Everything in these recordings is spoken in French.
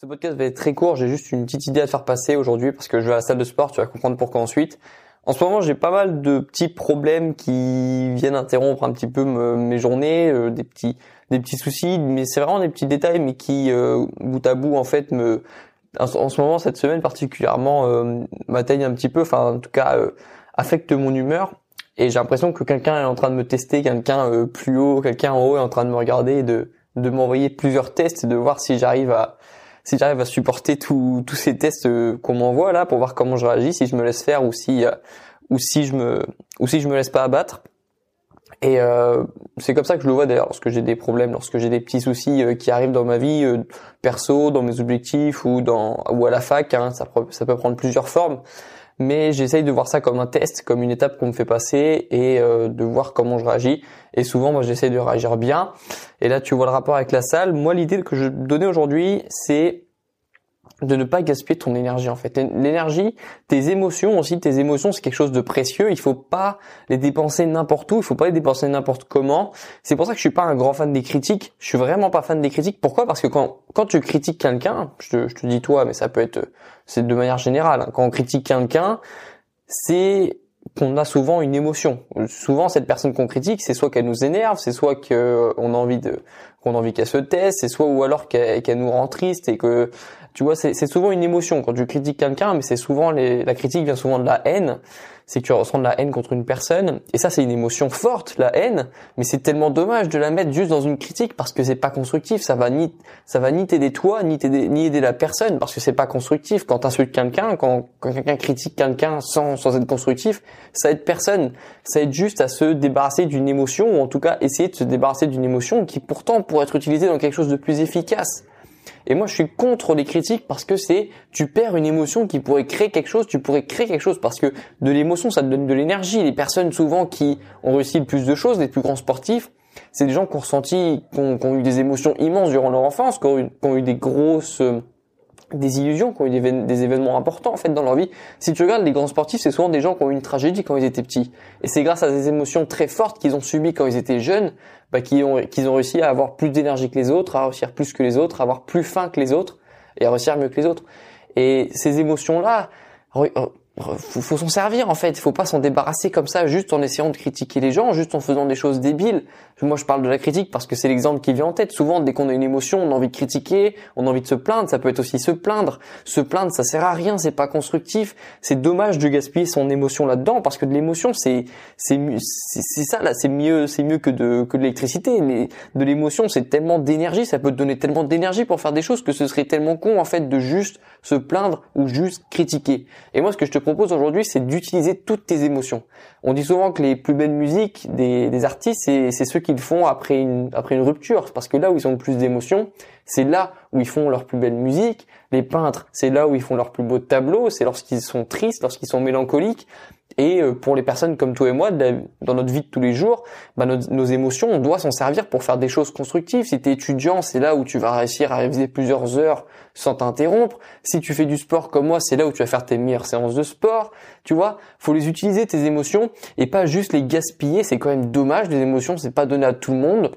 Ce podcast va être très court, j'ai juste une petite idée à te faire passer aujourd'hui parce que je vais à la salle de sport, tu vas comprendre pourquoi ensuite. En ce moment, j'ai pas mal de petits problèmes qui viennent interrompre un petit peu mes journées, euh, des petits des petits soucis, mais c'est vraiment des petits détails mais qui euh, bout à bout en fait me en, ce moment cette semaine particulièrement euh, m'atteignent un petit peu, enfin en tout cas euh, affectent mon humeur. Et j'ai l'impression que quelqu'un est en train de me tester, quelqu'un plus haut, quelqu'un en haut est en train de me regarder et de de m'envoyer plusieurs tests et de voir si j'arrive à si j'arrive à supporter tous ces tests euh, qu'on m'envoie là pour voir comment je réagis, si je me laisse faire ou si euh, ou si je me ou si je me laisse pas abattre. Et euh, c'est comme ça que je le vois d'ailleurs lorsque j'ai des problèmes, lorsque j'ai des petits soucis euh, qui arrivent dans ma vie perso, dans mes objectifs ou dans ou à la fac. Hein, ça, peut prendre plusieurs formes mais j'essaye de voir ça comme un test, comme une étape qu'on me fait passer et de voir comment je réagis. Et souvent, moi, j'essaye de réagir bien. Et là, tu vois le rapport avec la salle. Moi, l'idée que je donnais aujourd'hui, c'est de ne pas gaspiller ton énergie en fait. L'énergie, tes émotions aussi, tes émotions c'est quelque chose de précieux. Il faut pas les dépenser n'importe où, il faut pas les dépenser n'importe comment. C'est pour ça que je suis pas un grand fan des critiques. Je suis vraiment pas fan des critiques. Pourquoi? Parce que quand quand tu critiques quelqu'un, je te, je te dis toi, mais ça peut être c'est de manière générale. Hein. Quand on critique quelqu'un, c'est qu'on a souvent une émotion. Souvent, cette personne qu'on critique, c'est soit qu'elle nous énerve, c'est soit qu'on a envie de qu'on a envie qu'elle se taise, c'est soit ou alors qu'elle nous rend triste et que tu vois, c'est souvent une émotion quand tu critiques quelqu'un, mais c'est souvent les, la critique vient souvent de la haine. C'est que tu ressens de la haine contre une personne, et ça c'est une émotion forte, la haine. Mais c'est tellement dommage de la mettre juste dans une critique parce que c'est pas constructif. Ça va ni ça va ni t'aider toi, ni t'aider ni aider la personne parce que c'est pas constructif. Quand t'insultes quelqu'un, quand, quand quelqu'un critique quelqu'un sans sans être constructif, ça aide personne. Ça aide juste à se débarrasser d'une émotion ou en tout cas essayer de se débarrasser d'une émotion qui pourtant pourrait être utilisée dans quelque chose de plus efficace. Et moi, je suis contre les critiques parce que c'est, tu perds une émotion qui pourrait créer quelque chose, tu pourrais créer quelque chose parce que de l'émotion, ça te donne de l'énergie. Les personnes souvent qui ont réussi le plus de choses, les plus grands sportifs, c'est des gens qui ont ressenti, qui ont, eu des émotions immenses durant leur enfance, qui ont eu, qui ont eu des grosses des illusions, qui ont eu des, événements importants en fait dans leur vie. Si tu regardes les grands sportifs, c'est souvent des gens qui ont eu une tragédie quand ils étaient petits. Et c'est grâce à des émotions très fortes qu'ils ont subies quand ils étaient jeunes, bah, qu'ils ont, ont réussi à avoir plus d'énergie que les autres, à réussir plus que les autres, à avoir plus faim que les autres et à réussir mieux que les autres. Et ces émotions-là, faut, faut s'en servir en fait. Faut pas s'en débarrasser comme ça, juste en essayant de critiquer les gens, juste en faisant des choses débiles. Moi, je parle de la critique parce que c'est l'exemple qui vient en tête. Souvent, dès qu'on a une émotion, on a envie de critiquer, on a envie de se plaindre. Ça peut être aussi se plaindre. Se plaindre, ça sert à rien, c'est pas constructif. C'est dommage de gaspiller son émotion là-dedans parce que de l'émotion, c'est c'est c'est ça là, c'est mieux c'est mieux que de que de l'électricité. Mais de l'émotion, c'est tellement d'énergie, ça peut te donner tellement d'énergie pour faire des choses que ce serait tellement con en fait de juste se plaindre ou juste critiquer. Et moi, ce que je te propose aujourd'hui, c'est d'utiliser toutes tes émotions. On dit souvent que les plus belles musiques des, artistes, c'est ceux qu'ils font après une, après une rupture, parce que là où ils ont le plus d'émotions, c'est là où ils font leur plus belle musique. Les peintres, c'est là où ils font leur plus beau tableau, c'est lorsqu'ils sont tristes, lorsqu'ils sont mélancoliques. Et euh, pour les personnes comme toi et moi, dans notre vie de tous les jours, bah, nos, émotions, on doit s'en servir pour faire des choses constructives. Si tu es étudiant, c'est là où tu vas réussir à réviser plusieurs heures sans t'interrompre. Si tu fais du sport comme moi, c'est là où tu vas faire tes meilleures séances de sport. Tu vois, faut les utiliser tes émotions et pas juste les gaspiller. C'est quand même dommage. Les émotions, c'est pas donné à tout le monde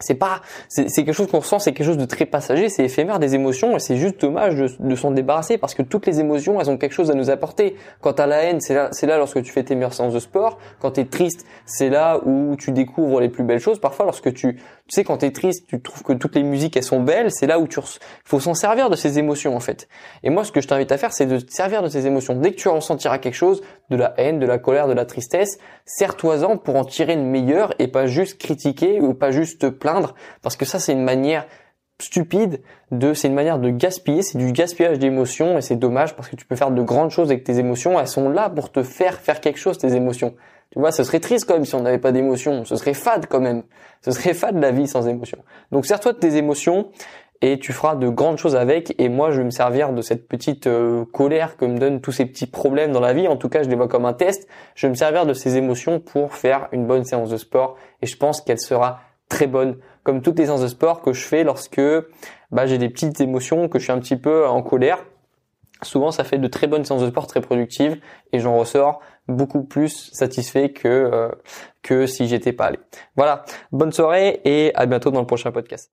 c'est pas c'est quelque chose qu'on ressent c'est quelque chose de très passager c'est éphémère des émotions et c'est juste dommage de, s'en débarrasser parce que toutes les émotions elles ont quelque chose à nous apporter. Quand t'as la haine c'est là c'est là lorsque tu fais tes meilleures séances de sport. Quand t'es triste c'est là où tu découvres les plus belles choses. Parfois lorsque tu tu sais, quand t'es triste, tu trouves que toutes les musiques elles sont belles, c'est là où tu faut s'en servir de ces émotions en fait. Et moi, ce que je t'invite à faire, c'est de te servir de ces émotions. Dès que tu ressentiras quelque chose, de la haine, de la colère, de la tristesse, sers-toi-en pour en tirer une meilleure et pas juste critiquer ou pas juste te plaindre, parce que ça, c'est une manière stupide de c'est une manière de gaspiller c'est du gaspillage d'émotions et c'est dommage parce que tu peux faire de grandes choses avec tes émotions elles sont là pour te faire faire quelque chose tes émotions tu vois, ce serait triste quand même si on n'avait pas d'émotions. Ce serait fade quand même. Ce serait fade la vie sans émotions. Donc sers-toi de tes émotions et tu feras de grandes choses avec. Et moi, je vais me servir de cette petite euh, colère que me donnent tous ces petits problèmes dans la vie. En tout cas, je les vois comme un test. Je vais me servir de ces émotions pour faire une bonne séance de sport. Et je pense qu'elle sera très bonne, comme toutes les séances de sport que je fais lorsque bah, j'ai des petites émotions, que je suis un petit peu en colère souvent ça fait de très bonnes séances de sport très productives et j'en ressors beaucoup plus satisfait que euh, que si j'étais pas allé. Voilà, bonne soirée et à bientôt dans le prochain podcast.